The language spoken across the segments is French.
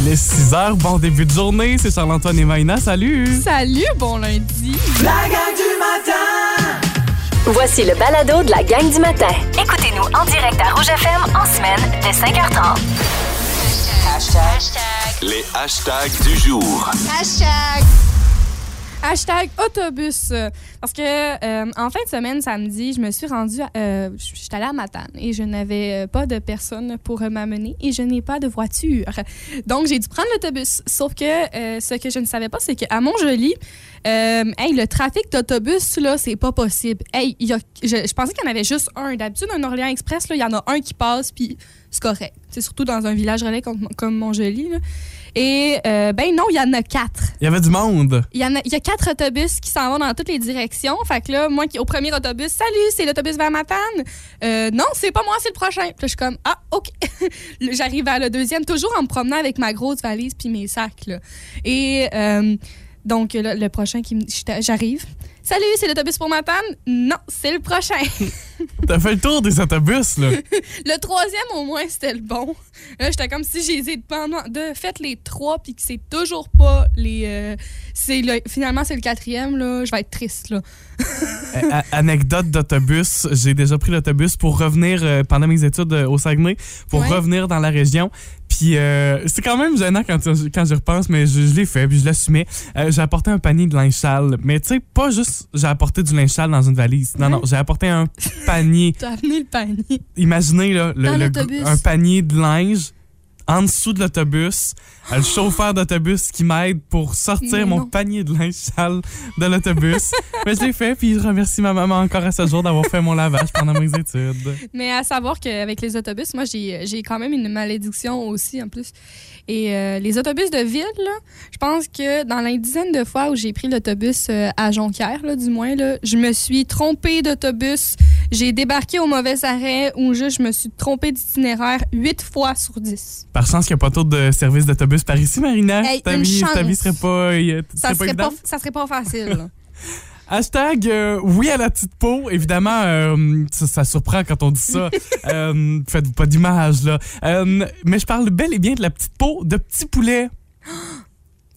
Il est 6 h, bon début de journée, c'est Charles-Antoine et Maïna, salut! Salut, bon lundi! La gang du matin! Voici le balado de la gang du matin. Écoutez-nous en direct à Rouge FM en semaine dès 5h30. Les hashtags du jour. Hashtag! Hashtag autobus. Parce que euh, en fin de semaine, samedi, je me suis rendue, euh, je suis allée à Matane et je n'avais pas de personne pour m'amener et je n'ai pas de voiture. Donc, j'ai dû prendre l'autobus. Sauf que euh, ce que je ne savais pas, c'est qu'à Montjoli, euh, hey, le trafic d'autobus, là, c'est pas possible. Hey, y a, je, pensais qu'il y en avait juste un. D'habitude, un Orléans Express, il y en a un qui passe, puis c'est correct. C'est surtout dans un village relais comme, comme Montjoli. là. Et euh, ben non, il y en a quatre. Il y avait du monde. Il y, en a, il y a quatre autobus qui s'en vont dans toutes les directions. Fait que là, moi, qui au premier autobus, salut, c'est l'autobus vers Matane. Euh, non, c'est pas moi, c'est le prochain. Puis là, je suis comme, ah, OK. J'arrive à le deuxième, toujours en me promenant avec ma grosse valise puis mes sacs. Là. Et euh, donc, là, le prochain, qui me- j'arrive. Salut, c'est l'autobus pour Matane. Non, c'est le prochain. T'as fait le tour des autobus, là. le troisième, au moins, c'était le bon. Là, j'étais comme si j'ai pendant- de fait les trois puis que c'est toujours pas les. euh, c'est le- finalement, c'est le quatrième, là. Je vais être triste, là. Euh, anecdote d'autobus, j'ai déjà pris l'autobus pour revenir euh, pendant mes études euh, au Saguenay, pour Ouais. revenir dans la région. Puis euh, c'est quand même gênant quand, quand j'y repense, mais je, je l'ai fait, puis je l'assumais. Euh, j'ai apporté un panier de linge sale. Mais tu sais, pas juste j'ai apporté du linge sale dans une valise. Non, non, j'ai apporté un panier. T'as amené le panier. Imaginez là, le- le- un panier de linge en dessous de l'autobus, le chauffeur d'autobus qui m'aide pour sortir mon panier de linge sale de l'autobus. Mais je l'ai fait, puis je remercie ma maman encore à ce jour d'avoir fait mon lavage pendant mes études. Mais à savoir qu'avec les autobus, moi, j'ai j'ai quand même une malédiction aussi, en plus. Et euh, les autobus de ville, là, je pense que dans la dizaine de fois où j'ai pris l'autobus euh, à Jonquière, là, du moins, là, je me suis trompée d'autobus. J'ai débarqué au mauvais arrêt ou juste je me suis trompée d'itinéraire huit fois sur dix. Par chance qu'il n'y a pas trop de services d'autobus par ici, Marina. Hey, ta, une vie, ta vie serait pas, euh, Ça serait pas serait pas, évidente. ça serait pas facile. Hashtag euh, oui à la petite peau. Évidemment, euh, ça, ça surprend quand on dit ça. euh, Faites-vous pas d'image, là. Euh, mais je parle bel et bien de la petite peau de petit poulet.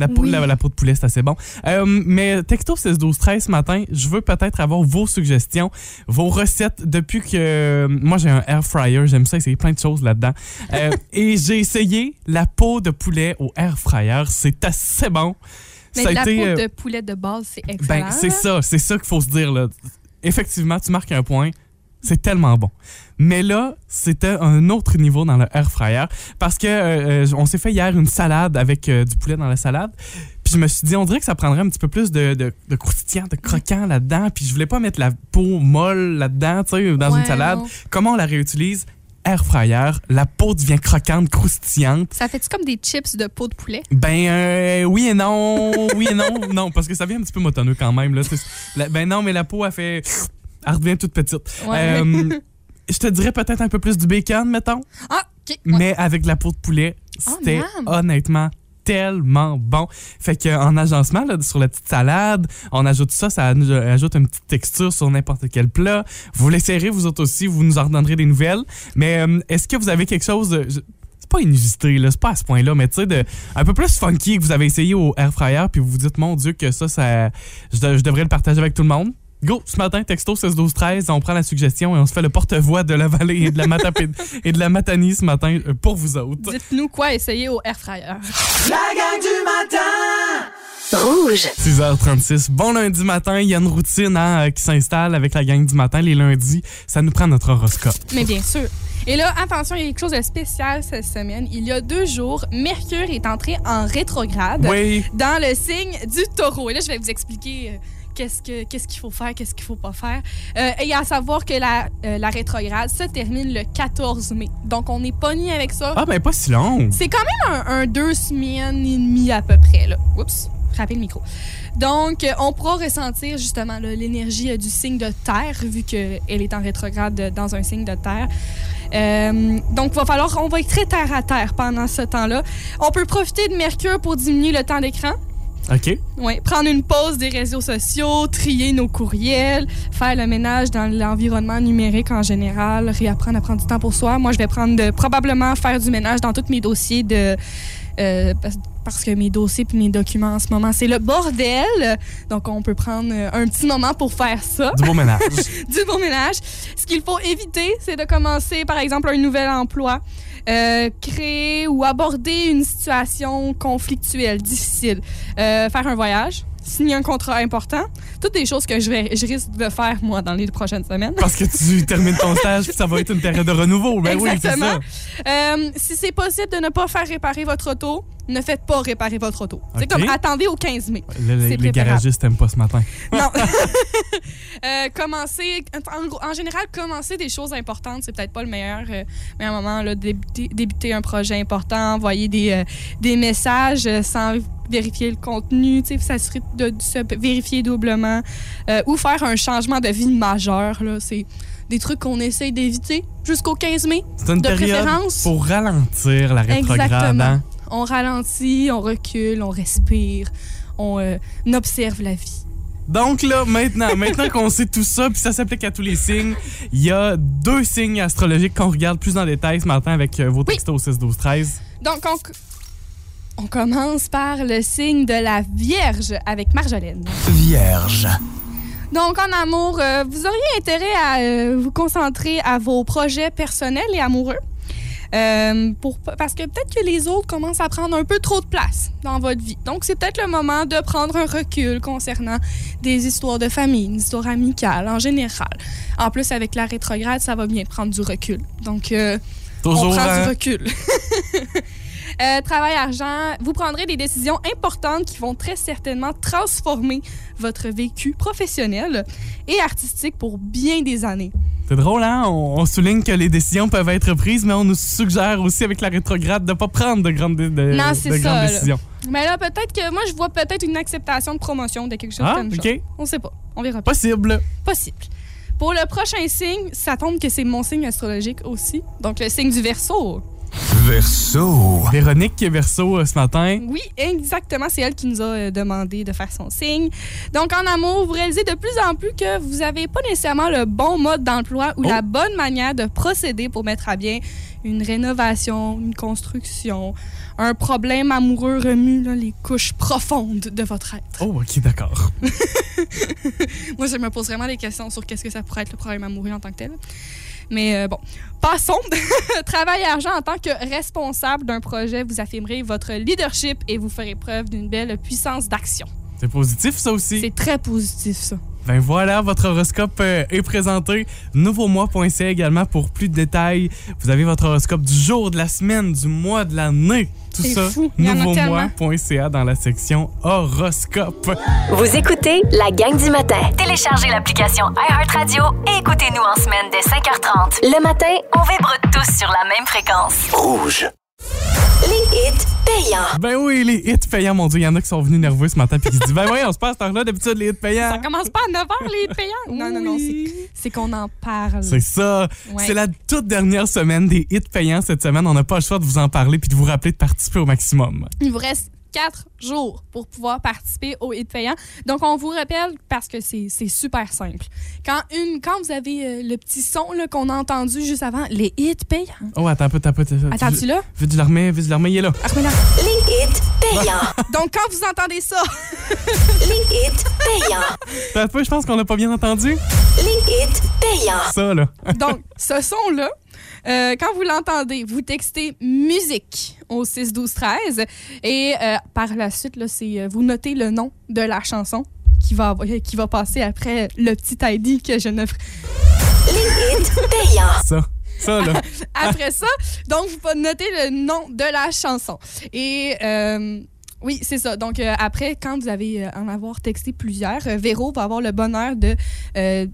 La, peau, Oui. la, la peau de poulet, c'est assez bon. Euh, mais texto 16 12 13 ce matin, je veux peut-être avoir vos suggestions, vos recettes depuis que moi j'ai un air fryer, j'aime ça essayer plein de choses là-dedans. Euh, et j'ai essayé la peau de poulet au air fryer, c'est assez bon. Mais Ça a la été, peau euh, de poulet de base, c'est excellent. ben, c'est là. ça, c'est ça qu'il faut se dire. Là. Effectivement, tu marques un point. C'est tellement bon. Mais là, c'était un autre niveau dans le air fryer parce que euh, euh, on s'est fait hier une salade avec euh, du poulet dans la salade. Puis je me suis dit, on dirait que ça prendrait un petit peu plus de, de, de croustillant, de croquant là-dedans. Puis je voulais pas mettre la peau molle là-dedans, tu sais, dans une salade. non. Comment on la réutilise? Air fryer, la peau devient croquante, croustillante. Ça fait comme des chips de peau de poulet? Ben euh, oui et non, oui et non, non parce que ça vient un petit peu motonneux quand même là. La- ben non, mais la peau elle fait, elle redevient toute petite. Ouais. Euh, je te dirais peut-être un peu plus du bacon, mettons, Ah, OK. ouais. mais avec la peau de poulet, Oh, c'était honnêtement tellement bon. Fait que en agencement là, sur la petite salade, on ajoute ça, ça ajoute une petite texture sur n'importe quel plat. Vous l'essayerez vous autres aussi, vous nous en redonnerez des nouvelles. Mais euh, est-ce que vous avez quelque chose de je- c'est pas inusité là, c'est pas à ce point-là, mais tu sais de un peu plus funky que vous avez essayé au air fryer puis vous vous dites mon dieu que ça ça je, de- je devrais le partager avec tout le monde. Go, ce matin, texto 16 12 13, on prend la suggestion et on se fait le porte-voix de la vallée et de la, Matapé- et de la Matanie ce matin euh, pour vous autres. Dites-nous quoi essayer au air fryer. La gang du matin! Rouge. 6h36. Bon lundi matin, il y a une routine hein, euh, qui s'installe avec la gang du matin les lundis. Ça nous prend notre horoscope. Mais bien sûr. Et là, attention, il y a quelque chose de spécial cette semaine. Il y a deux jours, Mercure est entré en rétrograde Oui, dans le signe du taureau. Et là, je vais vous expliquer euh, qu'est-ce que- qu'est-ce qu'il faut faire, qu'est-ce qu'il faut pas faire. Euh, et à savoir que la, euh, la rétrograde se termine le 14 mai. Donc, on est pogné avec ça. ah ben pas si long. C'est quand même un, un deux semaines et demie à peu près. Là. Oups, frappez le micro. Donc, euh, on pourra ressentir justement l'énergie euh, du signe de terre, vu qu'elle est en rétrograde dans un signe de terre. Euh, donc, va falloir, on va être très terre à terre pendant ce temps-là. On peut profiter de Mercure pour diminuer le temps d'écran. OK. Ouais, prendre une pause des réseaux sociaux, trier nos courriels, faire le ménage dans l'environnement numérique en général, réapprendre à prendre du temps pour soi. Moi, je vais prendre de, probablement faire du ménage dans tous mes dossiers de euh, parce- que mes dossiers puis mes documents en ce moment, c'est le bordel. Donc, on peut prendre euh, un petit moment pour faire ça, Du beau ménage. du bon ménage. Ce qu'il faut éviter, c'est de commencer, par exemple, un nouvel emploi, euh, créer ou aborder une situation conflictuelle, difficile, euh, faire un voyage, signer un contrat important, toutes des choses que je, vais, je risque de faire, moi, dans les prochaines semaines. Parce que tu termines ton stage puis ça va être une période de renouveau. Ben oui, c'est ça. Exactement. Euh, si c'est possible de ne pas faire réparer votre auto, ne faites pas réparer votre auto. C'est comme attendez au 15 mai. Le- le- les garagistes t'aiment pas ce matin. Non. Euh, commencer, en, en général, commencer des choses importantes, c'est peut-être pas le meilleur, euh, meilleur moment. Là, débuter, débuter un projet important, envoyer des, euh, des messages euh, sans vérifier le contenu, s'assurer de, de se vérifier doublement, euh, ou faire un changement de vie majeur. C'est des trucs qu'on essaye d'éviter jusqu'au 15 mai. C'est une De période préférence. pour ralentir la rétrograde. On ralentit, on recule, on respire, on euh, observe la vie. Donc là, maintenant, maintenant qu'on sait tout ça, puis ça s'applique à tous les signes, il y a deux signes astrologiques qu'on regarde plus en détail ce matin avec euh, vos textos au 6 12 13. Donc, on, on commence par le signe de la Vierge avec Marjolaine. Vierge. Donc, en amour, euh, vous auriez intérêt à euh, vous concentrer à vos projets personnels et amoureux? Euh, pour, parce que peut-être que les autres commencent à prendre un peu trop de place dans votre vie. Donc, c'est peut-être le moment de prendre un recul concernant des histoires de famille, une histoire amicale en général. En plus, avec la rétrograde, ça va bien prendre du recul. Donc, euh, on prend hein, du recul. Euh, travail, argent, vous prendrez des décisions importantes qui vont très certainement transformer votre vécu professionnel et artistique pour bien des années. c'est drôle, hein? On, souligne que les décisions peuvent être prises, mais on nous suggère aussi avec la rétrograde de pas prendre de grandes, de, Non, c'est de ça, grandes là. décisions. Mais là, peut-être que moi, je vois peut-être une acceptation de promotion de quelque chose Ah, comme ça. OK. On sait pas. On verra pas. Possible. Possible. Pour le prochain signe, ça tombe que c'est mon signe astrologique aussi. Donc, le signe du Verseau. Verseau. Véronique qui est verso euh, ce matin. Oui, exactement. C'est elle qui nous a euh, demandé de faire son signe. Donc, en amour, vous réalisez de plus en plus que vous n'avez pas nécessairement le bon mode d'emploi ou Oh. la bonne manière de procéder pour mettre à bien une rénovation, une construction. Un problème amoureux remue là, les couches profondes de votre être. Oh, ok, d'accord. Moi, je me pose vraiment des questions sur qu'est-ce que ça pourrait être le problème amoureux en tant que tel. Mais euh, bon, passons. Travail et argent en tant que responsable d'un projet, vous affirmerez votre leadership et vous ferez preuve d'une belle puissance d'action. C'est positif, ça aussi? C'est très positif, ça. Ben voilà, votre horoscope euh, est présenté. Nouveaumois.ca également pour plus de détails. Vous avez votre horoscope du jour, de la semaine, du mois, de l'année. Tout ça, nouveaumois.ca dans la section horoscope. Vous écoutez la gang du matin. Téléchargez l'application iHeartRadio et écoutez-nous en semaine dès 5h30. Le matin, on vibre tous sur la même fréquence. Rouge. Payants. Ben oui, les hits payants, mon Dieu, il y en a qui sont venus nerveux ce matin puis qui se disent Ben oui, on se passe par là d'habitude, les hits payants. Ça commence pas à 9h, les hits payants? Non, non, non, c'est- c'est qu'on en parle. C'est ça. Ouais. C'est la toute dernière semaine des hits payants cette semaine. On n'a pas le choix de vous en parler puis de vous rappeler de participer au maximum. Il vous reste quatre jours pour pouvoir participer au hit payant. Donc, on vous rappelle, parce que c'est c'est super simple, quand, une, quand vous avez euh, le petit son qu'on a entendu juste avant, les hits payants. Oh, attends un peu, attends un peu. Attends-tu là? Vite, je le remets, vite, je le remets, il est là. Ah. Les hits payants. Donc, quand vous entendez ça, Les hits payants. Attends un peu, je pense qu'on n'a pas bien entendu. Les hits payants. Ça, là. donc, ce son-là, euh, quand vous l'entendez, vous textez musique au 6 12 13 et euh, par la suite, là, c'est euh, vous notez le nom de la chanson qui va, qui va passer après le petit ID que je ne ferai Les hits payants. Ça. Ça, là. Après ça, donc, vous pouvez noter le nom de la chanson. Et euh, oui, c'est ça. Donc, euh, après, quand vous avez euh, en avoir texté plusieurs, euh, Véro va avoir le bonheur de euh,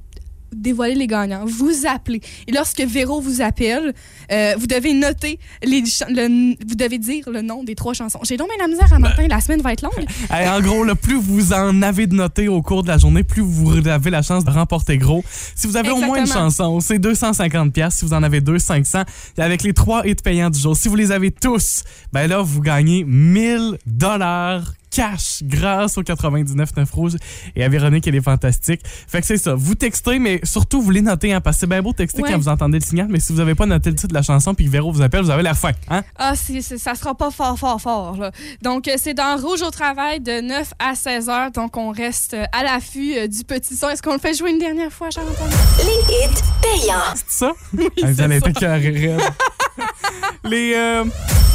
dévoiler les gagnants. Vous appelez. Et lorsque Véro vous appelle, euh, vous devez noter les le- vous devez dire le nom des trois chansons. J'ai donc bien la misère à matin. La semaine va être longue. Hey, en gros, là, plus vous en avez de notés au cours de la journée, plus vous avez la chance de remporter gros. Si vous avez au moins une chanson, c'est 250 pièces. Si vous en avez deux, 500. Et avec les trois hits payants du jour, si vous les avez tous, ben là, vous gagnez 1000 dollars cash grâce au 99.9 Rouge et à Véronique, elle est fantastique. Fait que c'est ça. Vous textez, mais surtout, vous les notez, hein, parce que c'est bien beau de texter Ouais. quand vous entendez le signal, mais si vous n'avez pas noté le titre de la chanson puis que Véro vous appelle, vous avez la fin. Hein? Ah, c'est- ça sera pas fort, fort, fort. Là. Donc, euh, c'est dans Rouge au travail de 9 à 16 heures. Donc, on reste euh, à l'affût euh, du petit son. Est-ce qu'on le fait jouer une dernière fois, Charles-Antoine? Les hits payants. C'est ça? Ah, c'est vous allez ça. être. Les, euh,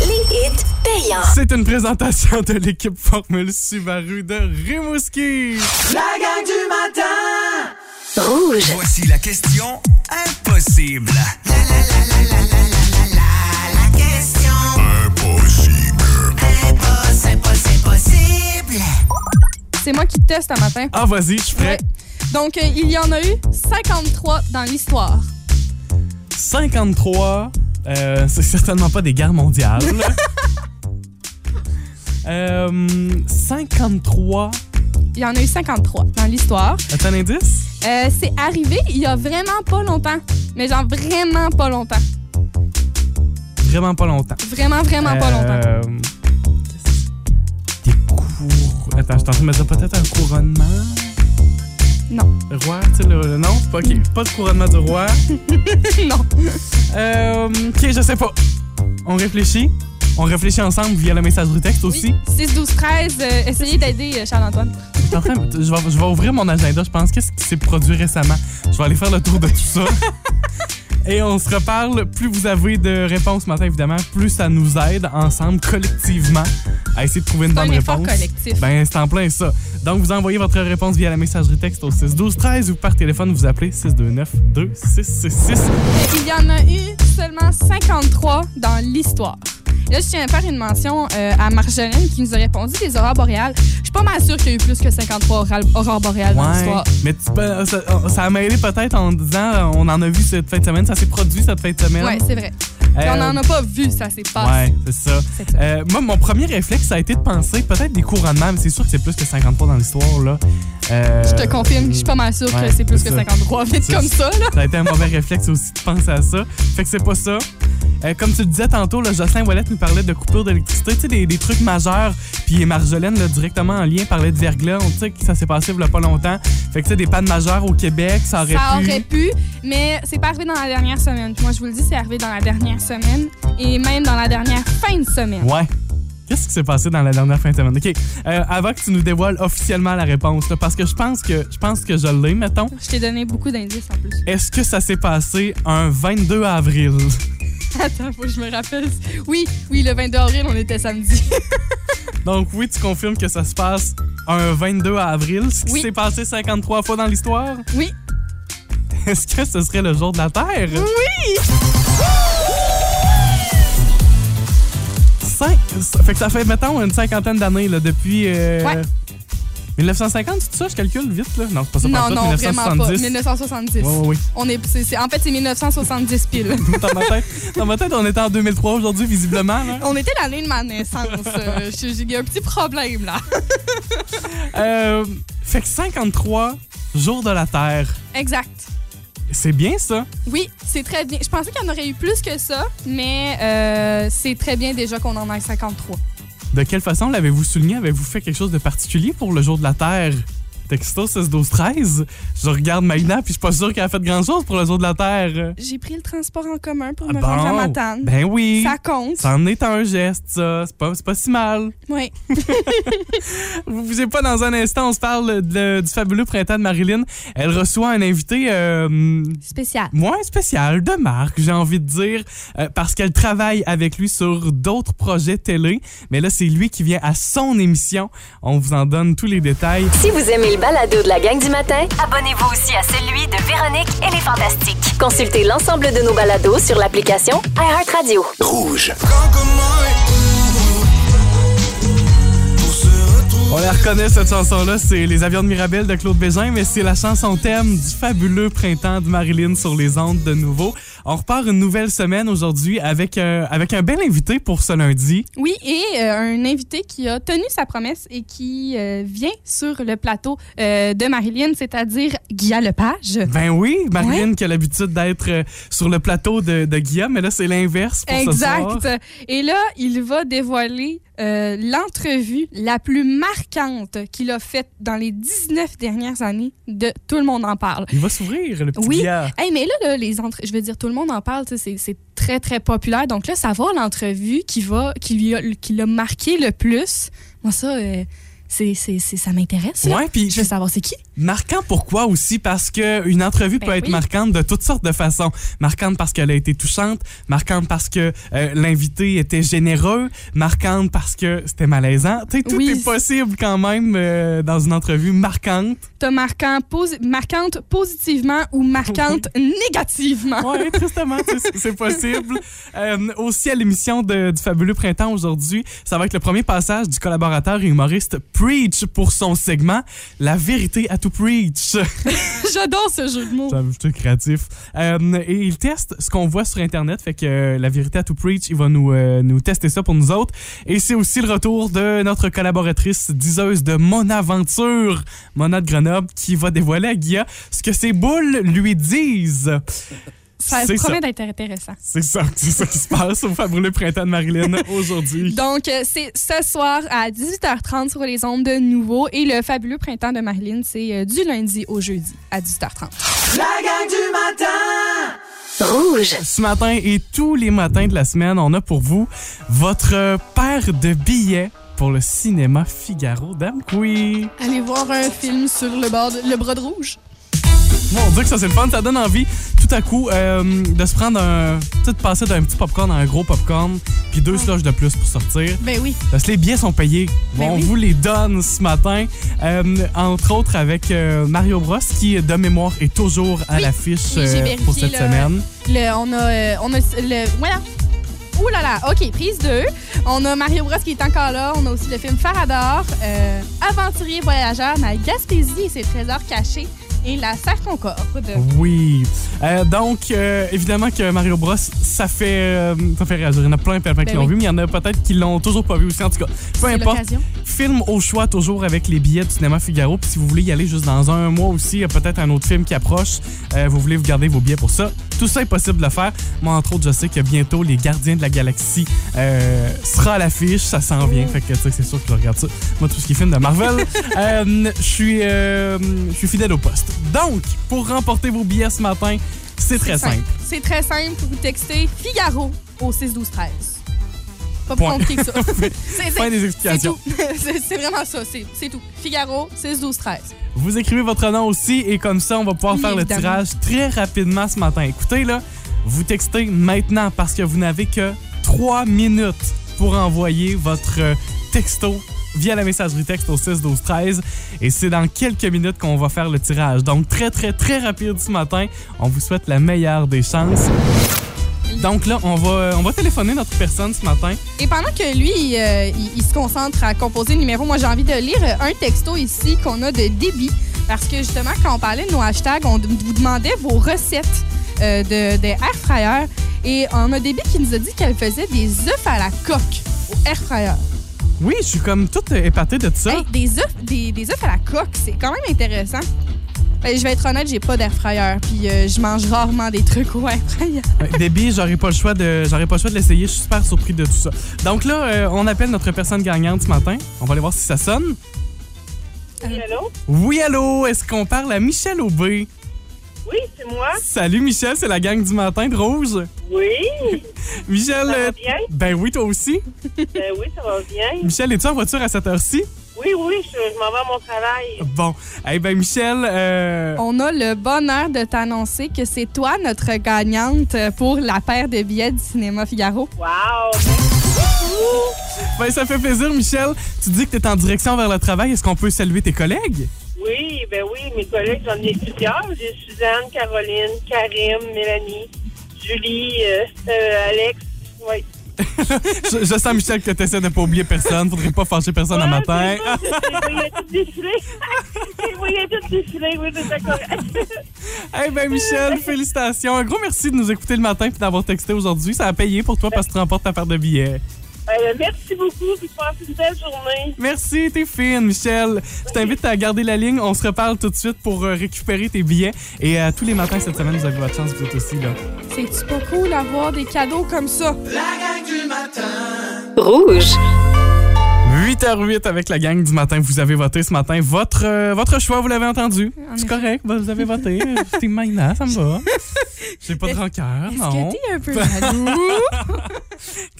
Les hits payants. c'est une présentation de l'équipe Formule Subaru de Rimouski. La gang du matin Rouge. Voici la question impossible. C'est moi qui teste un matin. Ah, vas-y, je suis prêt. Ouais. Donc, euh, il y en a eu 53 dans l'histoire. 53, euh, c'est certainement pas des guerres mondiales. euh, 53, Il y en a eu 53 dans l'histoire. as-tu un indice? Euh, c'est arrivé il y a vraiment pas longtemps. Mais genre vraiment pas longtemps. Vraiment pas longtemps. Vraiment, vraiment pas longtemps. Euh, Des cours... Attends, je suis en train de me dire peut-être un couronnement? Non. Roi, tu sais, le? Pas, ok, pas de couronnement de roi? non. Euh, ok, je sais pas. On réfléchit. On réfléchit ensemble via le messagerie texte aussi. Oui. 6, 12, 13. euh, essayez d'aider euh, Charles-Antoine. Je vais, je vais ouvrir mon agenda, je pense. Qu'est-ce qui s'est produit récemment? Je vais aller faire le tour de tout ça. Et on se reparle. Plus vous avez de réponses ce matin, évidemment, plus ça nous aide ensemble, collectivement, à essayer de trouver une C'est un bonne effort réponse. collectif. Ben, c'est en plein ça. Donc, vous envoyez votre réponse via la messagerie texte au 6 12 13 ou par téléphone, vous appelez 629 2666. Il y en a eu seulement 53 dans l'histoire. Là, je tiens à faire une mention euh, à Marjolaine qui nous a répondu des aurores boréales. Je suis pas mal sûre qu'il y a eu plus que 53 aura- aurores boréales dans l'histoire. mais tu peux- ça, ça a mêlé peut-être en disant euh, on en a vu cette fin de semaine, ça s'est produit cette fin de semaine. Ouais, c'est vrai. Euh, on n'en a pas vu, ça s'est passé. Ouais, c'est ça. Euh, moi, mon premier réflexe, ça a été de penser peut-être des couronnements, mais c'est sûr que c'est plus que 53 dans l'histoire, là. Euh, Je te confirme, je suis pas mal sûre ouais, que c'est plus que ça. 53. Vite comme ça, là. Ça a été un mauvais réflexe aussi de penser à ça. Fait que c'est pas ça. Euh, comme tu le disais tantôt, là, Jocelyn Ouellet nous parlait de coupure d'électricité, tu sais, des, des trucs majeurs. Puis Marjolaine, là, directement en lien, parlait de verglas. On sait que ça s'est passé il y a pas longtemps. Fait que, tu sais, des pannes majeures au Québec, ça aurait Ça pu. aurait pu, mais c'est pas arrivé dans la dernière semaine. Puis moi, je vous le dis, c'est arrivé dans la dernière semaine et même dans la dernière fin de semaine. Ouais. Qu'est-ce qui s'est passé dans la dernière fin de semaine? OK. Euh, avant que tu nous dévoiles officiellement la réponse, là, parce que je pense que je pense que je l'ai, mettons. Je t'ai donné beaucoup d'indices en plus. Est-ce que ça s'est passé un 22 avril? Attends, faut que je me rappelle. Oui, oui, le 22 avril, on était samedi. Donc oui, tu confirmes que ça se passe un 22 avril, ce qui Oui. s'est passé 53 fois dans l'histoire? Oui. Est-ce que ce serait le jour de la Terre? Oui! Cinq- ça fait que ça fait, mettons, une cinquantaine d'années, depuis... euh, Ouais. 1950, c'est ça? Je calcule vite, là? Non, c'est pas ça. Non, non, vraiment pas. 1970. 1970. Oui, oui, oui. On est, en fait, c'est 1970 pile. dans, ma tête, dans ma tête, on était en 2003 aujourd'hui, visiblement. Là. On était l'année de ma naissance. J'ai- Il y a un petit problème, là. Euh, fait que 53 jours de la Terre. Exact. C'est bien, ça? Oui, c'est très bien. Je pensais qu'il y en aurait eu plus que ça, mais euh, c'est très bien déjà qu'on en ait 53. De quelle façon l'avez-vous souligné? Avez-vous fait quelque chose de particulier pour le jour de la Terre? Texto 16 12 13. Je regarde Maïna puis je suis pas sûr qu'elle a fait grand-chose pour le jour de la Terre. J'ai pris le transport en commun pour Ah me bon? rendre à Matane. Ben oui. Ça compte. Ça en est un geste, ça. C'est pas, c'est pas si mal. Oui. Vous bougez pas dans un instant, on se parle de- du fabuleux printemps de Marilyn. Elle reçoit un invité, euh, Spécial. moins spécial, de marque, j'ai envie de dire, euh, parce qu'elle travaille avec lui sur d'autres projets télé. Mais là, c'est lui qui vient à son émission. On vous en donne tous les détails. Si vous aimez le balado de la gang du matin, abonnez-vous aussi à celui de Véronique et les Fantastiques. Consultez l'ensemble de nos balados sur l'application iHeartRadio. Rouge. On la reconnaît, cette chanson-là, c'est Les avions de Mirabel de Claude Bégin, mais c'est la chanson thème du fabuleux printemps de Marilyn sur les ondes de nouveau. On repart une nouvelle semaine aujourd'hui avec, euh, avec un bel invité pour ce lundi. Oui, et euh, un invité qui a tenu sa promesse et qui euh, vient sur le plateau de Marilyn, c'est-à-dire Guy Lepage. Ben oui, Marilyn qui a l'habitude d'être sur le plateau de, de Guillaume, mais là c'est l'inverse pour ce soir. Exact. Et là, il va dévoiler euh, l'entrevue la plus marquante qu'il a faite dans les 19 dernières années de Tout le monde en parle. Il va s'ouvrir, le petit Oui. Hey, mais là, là, les entre... je veux dire, tout le monde en parle, c'est très, très populaire. Donc là, savoir l'entrevue qui, va, qui, lui a, qui l'a marqué le plus, moi, ça, euh, c'est, c'est, c'est- ça m'intéresse. Ouais, puis Je veux savoir c'est qui. Marquant pourquoi aussi? Parce que une entrevue Ben peut être marquante de toutes sortes de façons. Marquante parce qu'elle a été touchante, marquante parce que euh, l'invité était généreux, marquante parce que c'était malaisant. Tu sais, tout Oui. est possible quand même euh, dans une entrevue marquante. T'as marquant, posi- marquante positivement ou marquante négativement? Oui, tristement, c'est- possible. Euh, aussi à l'émission de- du Fabuleux Printemps aujourd'hui, ça va être le premier passage du collaborateur et humoriste Preach pour son segment La vérité à tout Preach. J'adore ce jeu de mots. C'est un petit créatif. Euh, et il teste ce qu'on voit sur Internet. Fait que euh, la vérité à tout preach, il va nous, euh, nous tester ça pour nous autres. Et c'est aussi le retour de notre collaboratrice diseuse de Mon Aventure, Mona de Grenoble, qui va dévoiler à Guilla ce que ses boules lui disent. Ça C'est promet d'être intéressant. C'est ça, c'est ça qui se passe au fabuleux printemps de Marilyn aujourd'hui. Donc, euh, c'est ce soir à 18h30 sur les ondes de Nouveau. Et le fabuleux printemps de Marilyn, c'est euh, du lundi au jeudi à 18h30. La gang du matin Rouge. Ce matin et tous les matins de la semaine, on a pour vous votre paire de billets pour le cinéma Figaro. Dame oui. Allez voir un film sur le bord de, le bras de rouge. Mon Dieu que ça c'est le fun, ça donne envie tout à coup euh, de se prendre un... De passer d'un petit popcorn à un gros popcorn, puis deux slushs de plus pour sortir. Ben oui. Parce que les billets sont payés. Ben on oui. vous les donne ce matin, euh, entre autres avec euh, Mario Bros qui, de mémoire, est toujours à Oui. l'affiche pour cette semaine. Le, on a, on a le, voilà. Ouh là là, OK, prise 2. On a Mario Bros qui est encore là. On a aussi le film Farador, euh, Aventurier voyageur, ma Gaspésie et ses trésors cachés et la Serre Concorde. Oui. Euh, donc, euh, évidemment que Mario Bros, ça fait, euh, ça fait réagir. Il y en a plein, plein, plein qui Ben l'ont oui. vu, mais il y en a peut-être qui l'ont toujours pas vu aussi. En tout cas, peu importe. Film au choix, toujours avec les billets du cinéma Figaro. Puis si vous voulez y aller juste dans un mois aussi, il y a peut-être un autre film qui approche. Vous voulez vous garder vos billets pour ça. Tout ça est possible de le faire. Moi, entre autres, je sais que bientôt, Les Gardiens de la Galaxie euh, sera à l'affiche. Ça s'en vient. Fait que, tu sais, c'est sûr que je regarde ça. Moi, tout ce qui est film de Marvel, euh, je suis euh, je suis fidèle au poste. Donc, pour remporter vos billets ce matin, c'est très simple. C'est très simple. Vous textez Figaro au 6 12 13. Pas plus Point. compliqué que ça. C'est- Fin c'est- des c'est explications. tout. C'est vraiment ça. C'est c'est tout. Figaro 6 12 13. Vous écrivez votre nom aussi et comme ça, on va pouvoir Oui, faire le évidemment. tirage très rapidement ce matin. Écoutez, là, vous textez maintenant parce que vous n'avez que trois minutes pour envoyer votre euh, texto via la messagerie texte au 6 12 13 et c'est dans quelques minutes qu'on va faire le tirage. Donc très très très rapide ce matin. On vous souhaite la meilleure des chances. Donc là, on va on va téléphoner notre personne ce matin. Et pendant que lui, il, euh, il- il se concentre à composer le numéro, moi, j'ai envie de lire un texto ici qu'on a de débit. Parce que justement, quand on parlait de nos hashtags, on vous demandait vos recettes euh, de, de air fryer. Et on a débit qui nous a dit qu'elle faisait des œufs à la coque au air fryer. Oui, je suis comme toute épatée de ça. Hey, des œufs des, des œufs à la coque, c'est quand même intéressant. Ben, je vais être honnête, j'ai pas d'air fryer, puis euh, je mange rarement des trucs au air fryer. J'aurais pas le choix de j'aurais pas le choix de l'essayer. Je suis super surpris de tout ça. Donc là, euh, on appelle notre personne gagnante ce matin. On va aller voir si ça sonne. Allô? Oui, allô, est-ce qu'on parle à Michel Aubé? Oui, c'est moi. Salut Michel, c'est la gang du matin de Rouge. Oui. Michel, Ça euh, va bien? ben oui, toi aussi. Euh, oui, ça va bien. Michel, es-tu en voiture à cette heure-ci? Oui, oui, je, je m'en vais à mon travail. Bon, eh ben Michel, euh, On a le bonheur de t'annoncer que c'est toi notre gagnante pour la paire de billets du cinéma Figaro. Wow! Ben ça fait plaisir Michel. Tu dis que tu es en direction vers le travail. Est-ce qu'on peut saluer tes collègues? Oui, ben oui, mes collègues, j'en ai plusieurs. J'ai Suzanne, Caroline, Karim, Mélanie, Julie, euh, euh, Alex. Oui. Je, je sens, Michel, que tu essaies de pas oublier personne. Faudrait pas fâcher personne Ouais, matin. ça correct. Eh ben Michel, félicitations. Un gros merci de nous écouter le matin et d'avoir texté aujourd'hui. Ça a payé pour toi parce que tu remportes ta paire de billets. Euh, merci beaucoup, puis passez une belle journée. Merci, t'es fine, Michel. Je t'invite à garder la ligne. On se reparle tout de suite pour euh, récupérer tes billets. Et euh, tous les matins cette semaine, vous avez votre chance, vous êtes aussi là. C'est-tu pas cool d'avoir des cadeaux comme ça? La gang du matin. Rouge. 8h08 avec la gang du matin. Vous avez voté ce matin. Votre, euh, votre choix, vous l'avez entendu. En C'est correct, vous avez voté. C'était maintenant, ça me va. J'ai pas de rancœur, Est-ce non. que t'es un peu jaloux?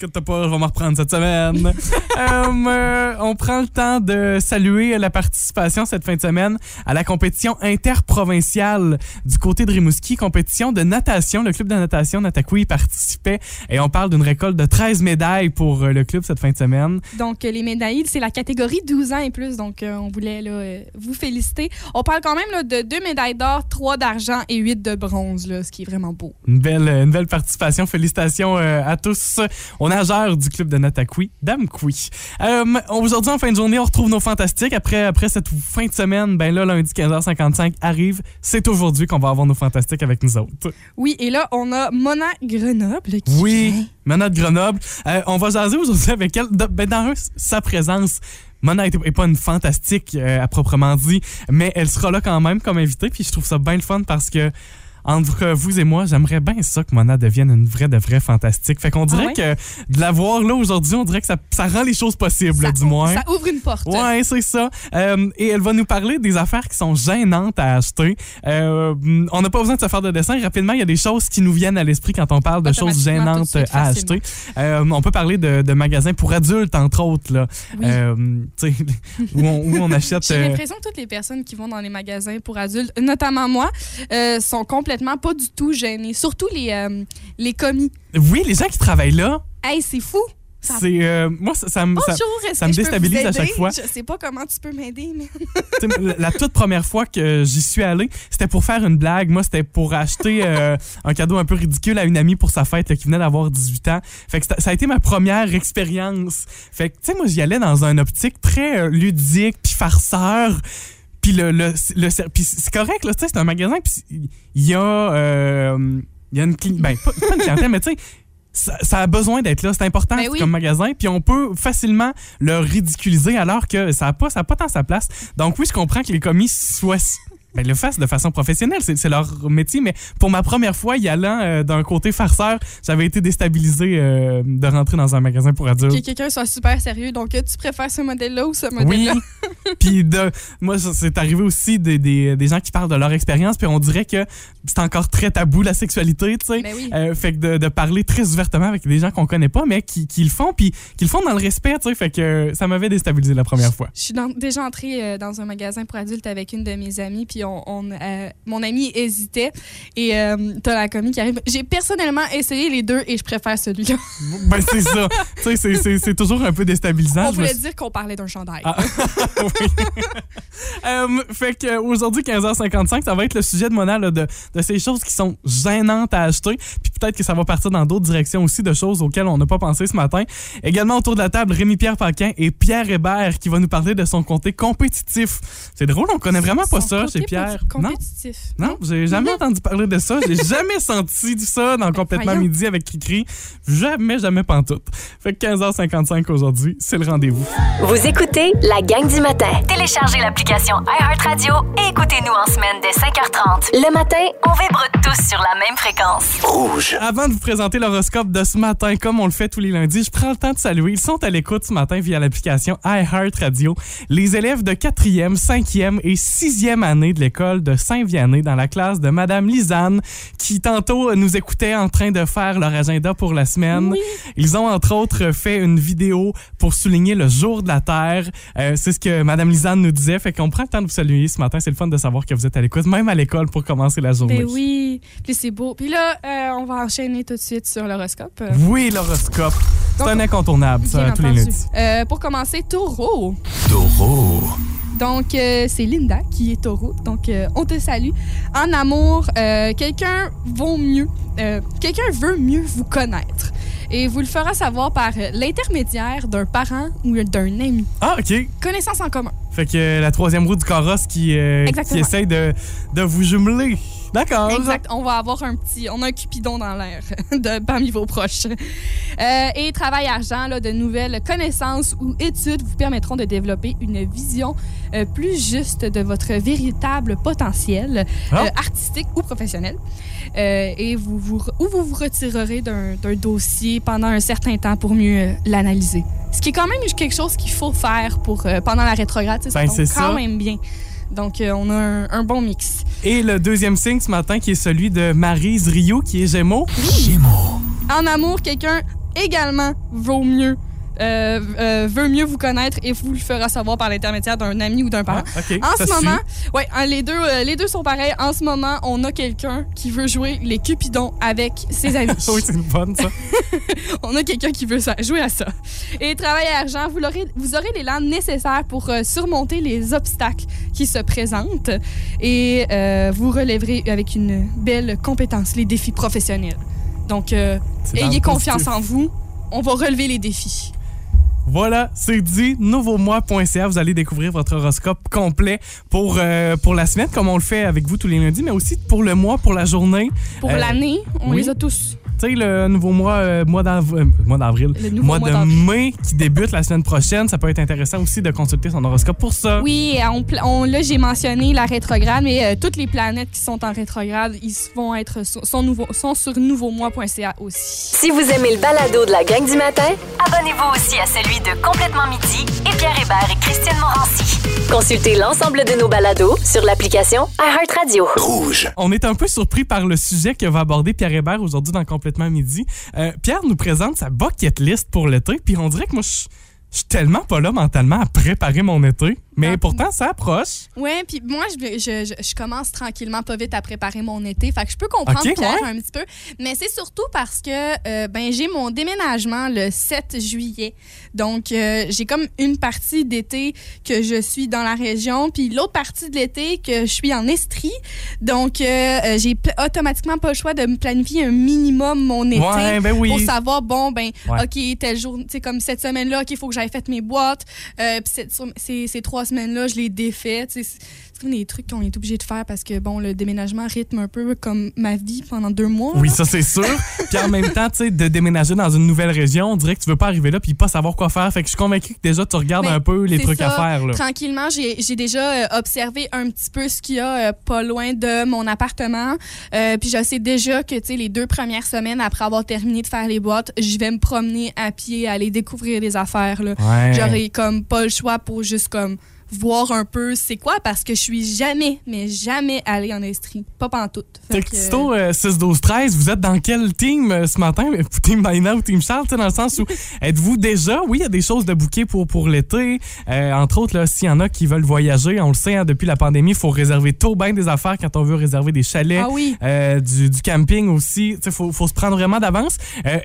T'as pas, je vais me reprendre cette semaine. Euh, euh, on prend le temps de saluer la participation cette fin de semaine à la compétition interprovinciale du côté de Rimouski, compétition de natation. Le club de natation Natakoui participait et on parle d'une récolte de 13 médailles pour le club cette fin de semaine. Donc, les médailles, c'est la catégorie 12 ans et plus. Donc, euh, on voulait là, euh, vous féliciter. On parle quand même là, de deux médailles d'or, trois d'argent et huit de bronze, là, ce qui est vraiment beau. Une belle, une belle participation. Félicitations euh, à tous aux nageurs du club de Natakoui, Damkoui. Euh, Aujourd'hui, en fin de journée, on retrouve nos fantastiques. Après, après cette fin de semaine, ben là, lundi 15h55 arrive. C'est aujourd'hui qu'on va avoir nos fantastiques avec nous autres. Oui, et là, on a Mona Grenoble qui Oui, Mona de Grenoble. Euh, on va jaser aujourd'hui avec elle. Ben, dans sa présence. Mona est, est pas une fantastique euh, à proprement dit, mais elle sera là quand même comme invitée. Puis je trouve ça bien le fun parce que entre vous et moi, j'aimerais bien ça que Mona devienne une vraie de vraie fantastique. Fait qu'on dirait Ah ouais? que de la voir là aujourd'hui, on dirait que ça, ça rend les choses possibles, Ça, du moins. ça ouvre une porte. Ouais, c'est ça. Euh, et elle va nous parler des affaires qui sont gênantes à acheter. Euh, on n'a pas besoin de se faire de dessin. Rapidement, il y a des choses qui nous viennent à l'esprit quand on parle de choses gênantes suite, à acheter. Euh, on peut parler de, de magasins pour adultes, entre autres, là. Oui. Tu sais, où, on, où on achète. J'ai l'impression que toutes les personnes qui vont dans les magasins pour adultes, notamment moi, sont complètement pas du tout gênées. Surtout les, euh, les commis. oui, les gens qui travaillent là, Hey, c'est fou! Ça- c'est. euh, moi, ça, ça me. ça- me déstabilise à chaque fois. Je sais pas comment tu peux m'aider, mais... La- la toute première fois que j'y suis allé, c'était pour faire une blague. Moi, c'était pour acheter euh, un cadeau un peu ridicule à une amie pour sa fête là, qui venait d'avoir 18 ans. Fait que ça- a été ma première expérience. Fait que, tu sais, moi, j'y allais dans un optique très ludique puis farceur. Puis le, le, le c'est correct, là, tu sais, c'est un magasin, puis il y a... euh, y a une ben, pas, pas une clientèle, mais tu sais, ça, ça a besoin d'être là. C'est important Ben oui. comme magasin. Puis on peut facilement le ridiculiser alors que ça n'a pas, ça a pas tant sa place. Donc oui, je comprends que les commis soient... Ben, le fassent de façon professionnelle, c'est leur métier, mais pour ma première fois y allant euh, d'un côté farceur, j'avais été déstabilisé euh, de rentrer dans un magasin pour que adultes. quelqu'un soit super sérieux. Donc, euh, tu préfères ce modèle-là ou ce Oui. modèle-là? puis de moi c'est arrivé aussi des, des, des gens qui parlent de leur expérience puis on dirait que c'est encore très tabou la sexualité tu sais Ben oui. Euh, fait que de, de parler très ouvertement avec des gens qu'on connaît pas mais qui, qui le font puis qui le font dans le respect tu sais fait que ça m'avait déstabilisé la première fois Je suis déjà entrée dans un magasin pour adultes avec une de mes amies, puis on, on, euh, mon amie hésitait. Et euh, t'as la commis qui arrive. J'ai personnellement essayé les deux et je préfère celui-là. ben c'est ça tu sais c'est- toujours un peu déstabilisant on me voulait dire qu'on parlait d'un chandail. Ah. Oui. Euh, fait que euh, aujourd'hui 15h55 ça va être le sujet de Mona là, de, de ces choses qui sont gênantes à acheter puis peut-être que ça va partir dans d'autres directions aussi de choses auxquelles on n'a pas pensé ce matin également autour de la table Rémi-Pierre Paquin et Pierre Hébert qui va nous parler de son côté compétitif c'est drôle on connaît vraiment pas ça chez Pierre pas non? Compétitif. non, j'ai jamais entendu parler de ça. J'ai jamais senti ça dans Complètement Voyons. Midi avec Cricri. Jamais, jamais pantoute. Fait que 15h55 aujourd'hui, c'est le rendez-vous. Vous écoutez la gang du matin. Téléchargez l'application iHeartRadio et écoutez-nous en semaine dès 5h30. Le matin, on vibre tous sur la même fréquence. Rouge. Avant de vous présenter l'horoscope de ce matin, comme on le fait tous les lundis, je prends le temps de saluer. Ils sont à l'écoute ce matin via l'application iHeartRadio. Les élèves de 4e, 5e et 6e année de l'école de Saint-Vianney dans la classe de Madame Lisanne, qui tantôt nous écoutaient en train de faire leur agenda pour la semaine. Ils ont entre autres fait une vidéo pour souligner le jour de la Terre. Euh, c'est ce que Madame Lisanne nous disait. Fait qu'on prend le temps de vous saluer ce matin. C'est le fun de savoir que vous êtes à l'écoute, même à l'école pour commencer la journée. Ben oui. Puis c'est beau. Puis là, euh, on va enchaîner tout de suite sur l'horoscope. Oui, l'horoscope. C'est un incontournable, ça, tous les lundis. Euh, pour commencer, taureau. Taureau. Donc, euh, c'est Linda qui est taureau. Donc, euh, on te salue. En amour, euh, quelqu'un vaut mieux. quelqu'un veut mieux vous connaître. Et vous le fera savoir par l'intermédiaire d'un parent ou d'un ami. Ah, OK. Connaissance en commun. Fait que euh, la troisième roue du carrosse qui, euh, qui essaye de, de vous jumeler. D'accord. Exact. On va avoir un petit. On a un cupidon dans l'air de parmi vos proches. Euh, et travail argent, là, de nouvelles connaissances ou études vous permettront de développer une vision euh, plus juste de votre véritable potentiel Ah. euh, artistique ou professionnel. Et vous, vous, ou vous vous retirerez d'un dossier pendant un certain temps pour mieux l'analyser. Ce qui est quand même quelque chose qu'il faut faire pour, pendant la rétrograde. Sais, Ben, c'est quand ça. même bien. Donc, euh, on a un, un bon mix. Et le deuxième signe ce matin qui est celui de Maryse Rio qui est Gémeaux. En amour, quelqu'un également vaut mieux, euh, euh, veut mieux vous connaître et vous le fera savoir par l'intermédiaire d'un ami ou d'un parent. Ah. En ce suit. moment, ouais, hein, les deux, euh, les deux sont pareils. En ce moment, on a quelqu'un qui veut jouer les cupidons avec ses amis. oui, c'est une bonne, ça. on a quelqu'un qui veut ça- jouer à ça. Et travail et argent, vous, l'aurez- vous aurez l'élan nécessaire pour surmonter les obstacles qui se présentent et vous relèverez avec une belle compétence les défis professionnels. Donc, ayez confiance en vous. On va relever les défis. Voilà, c'est dit. Nouveaumois.ca, vous allez découvrir votre horoscope complet pour, euh, pour la semaine, comme on le fait avec vous tous les lundis, mais aussi pour le mois, pour la journée. Pour Euh, l'année, on oui. les a tous. Tu sais, le nouveau mois, euh, mois d'av- euh, mois d'avril, Le nouveau mois mois de mai qui débute la semaine prochaine. Ça peut être intéressant aussi de consulter son horoscope pour ça. Oui, on, on- là, j'ai mentionné la rétrograde, mais euh, toutes les planètes qui sont en rétrograde, ils vont être sur, sont nouveau, sont sur nouveaumois.ca aussi. Si vous aimez le balado de la gang du matin, abonnez-vous aussi à celui de Complètement Midi et Pierre Hébert et Christine Morancy. Consultez l'ensemble de nos balados sur l'application iHeartRadio. Rouge. On est un peu surpris par le sujet que va aborder Pierre Hébert aujourd'hui dans Complètement Euh, Pierre nous présente sa bucket list pour l'été, puis on dirait que moi, je suis tellement pas là mentalement à préparer mon été, mais pourtant, ça approche. Ouais, puis moi, je, je, je, commence tranquillement, pas vite, à préparer mon été. Fait que je peux comprendre Ok, Pierre ouais. un petit peu. Mais c'est surtout parce que euh, ben, j'ai mon déménagement le 7 juillet. Donc, euh, j'ai comme une partie d'été que je suis dans la région, puis l'autre partie de l'été que je suis en Estrie. Donc, euh, euh, j'ai automatiquement pas le choix de me planifier un minimum mon été. Ouais, ben oui. Pour savoir, bon, ben, Ouais. OK, tel jour, tu sais, comme cette semaine-là, OK, il faut que j'aille fait mes boîtes. Euh, Puis cette- sur- ces, ces trois semaines-là, je les défais. C'est comme des trucs qu'on est obligé de faire parce que, bon, le déménagement rythme un peu comme ma vie pendant deux mois. Oui, là. ça c'est sûr. Puis en même temps, tu sais, de déménager dans une nouvelle région, on dirait que tu veux pas arriver là puis pas savoir quoi faire. Fait que je suis convaincu que déjà tu regardes Mais un peu les trucs à faire là. Tranquillement, j'ai déjà euh, observé un petit peu ce qu'il y a euh, pas loin de mon appartement. Euh, puis je sais déjà que, tu sais, les deux premières semaines après avoir terminé de faire les boîtes, je vais me promener à pied, aller découvrir des affaires, là. Ouais. J'aurais comme pas le choix pour juste comme voir un peu c'est quoi parce que je suis jamais, mais jamais allée en Estrie. Pas pantoute. Texto euh, 6 12 13, vous êtes dans quel team euh, ce matin? Team Maïna ou Team Charles, dans le sens où êtes-vous déjà? Oui, il y a des choses de bouquet pour pour l'été. Euh, entre autres s'il y en a qui veulent voyager, on le sait hein, depuis la pandémie, il faut réserver tôt bien des affaires quand on veut réserver des chalets. Ah oui. Euh, du, du camping aussi. Il faut, faut se prendre vraiment d'avance.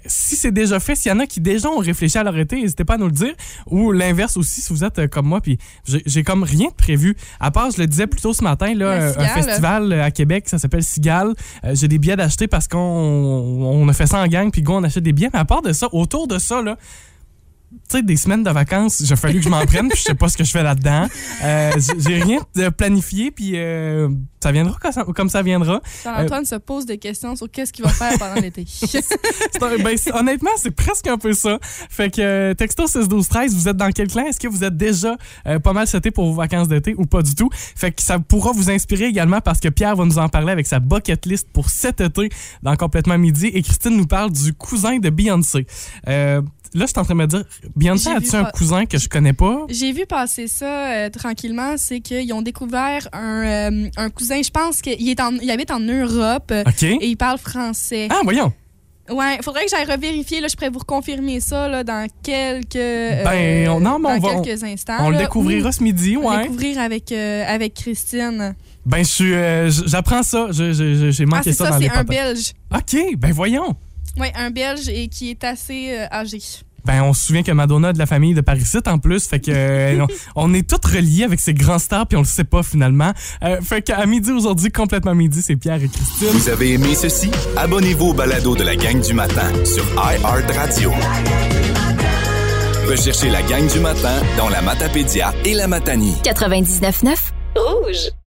Si c'est déjà fait, s'il y en a qui déjà ont réfléchi à leur été, n'hésitez pas à nous le dire. Ou l'inverse aussi, si vous êtes comme moi, puis j'ai j'ai comme rien de prévu. À part, je le disais plus tôt ce matin, là, un festival euh, à Québec, ça s'appelle Cigale. Euh, j'ai des billets d'acheter parce qu'on on a fait ça en gang, puis go, on achète des billets. Mais à part de ça, autour de ça, là, tu sais, des semaines de vacances, j'ai fallu que je m'en prenne, puis je sais pas ce que je fais là-dedans. Euh, j'ai- rien de planifié, puis euh, ça viendra comme ça, comme ça viendra. Jean-Antoine se pose des questions sur qu'est-ce qu'il va faire pendant l'été. Ben, honnêtement, c'est presque un peu ça. Fait que euh, texto 6 12 13, vous êtes dans quel clan? Est-ce que vous êtes déjà euh, pas mal seté pour vos vacances d'été ou pas du tout? Fait que ça pourra vous inspirer également parce que Pierre va nous en parler avec sa bucket list pour cet été dans complètement midi et Christine nous parle du cousin de Beyoncé. Là, je suis en train de me dire Beyoncé a-tu un pas- cousin que je connais pas? J'ai vu passer ça euh, tranquillement, c'est qu'ils ont découvert un, euh, un cousin, je pense qu'il est en, il habite en Europe euh, OK. et il parle français. Ah, voyons. Ouais, faudrait que j'aille revérifier, là, je pourrais vous reconfirmer ça là, dans quelques, euh, Ben, on- non, mais on dans va- on- quelques instants. On le découvrira ou ce midi, le ouais. découvrir avec, avec Christine. Ben, je j'apprends ça. J'ai Ah, manqué c'est ça, ça, dans les c'est un patates. Belge. OK, ben voyons. Oui, un Belge et qui est assez euh, âgé. ben on se souvient que Madonna de la famille de Parisite en plus, fait que euh, on, on est tous reliés avec ces grands stars puis on le sait pas finalement. Euh, fait qu'à midi aujourd'hui, complètement midi, c'est Pierre et Christine. Vous avez aimé ceci? Abonnez-vous au balado de la gang du matin sur iHeartRadio. Recherchez la gang du matin dans la Matapédia et la Matanie. 99.9 Rouge.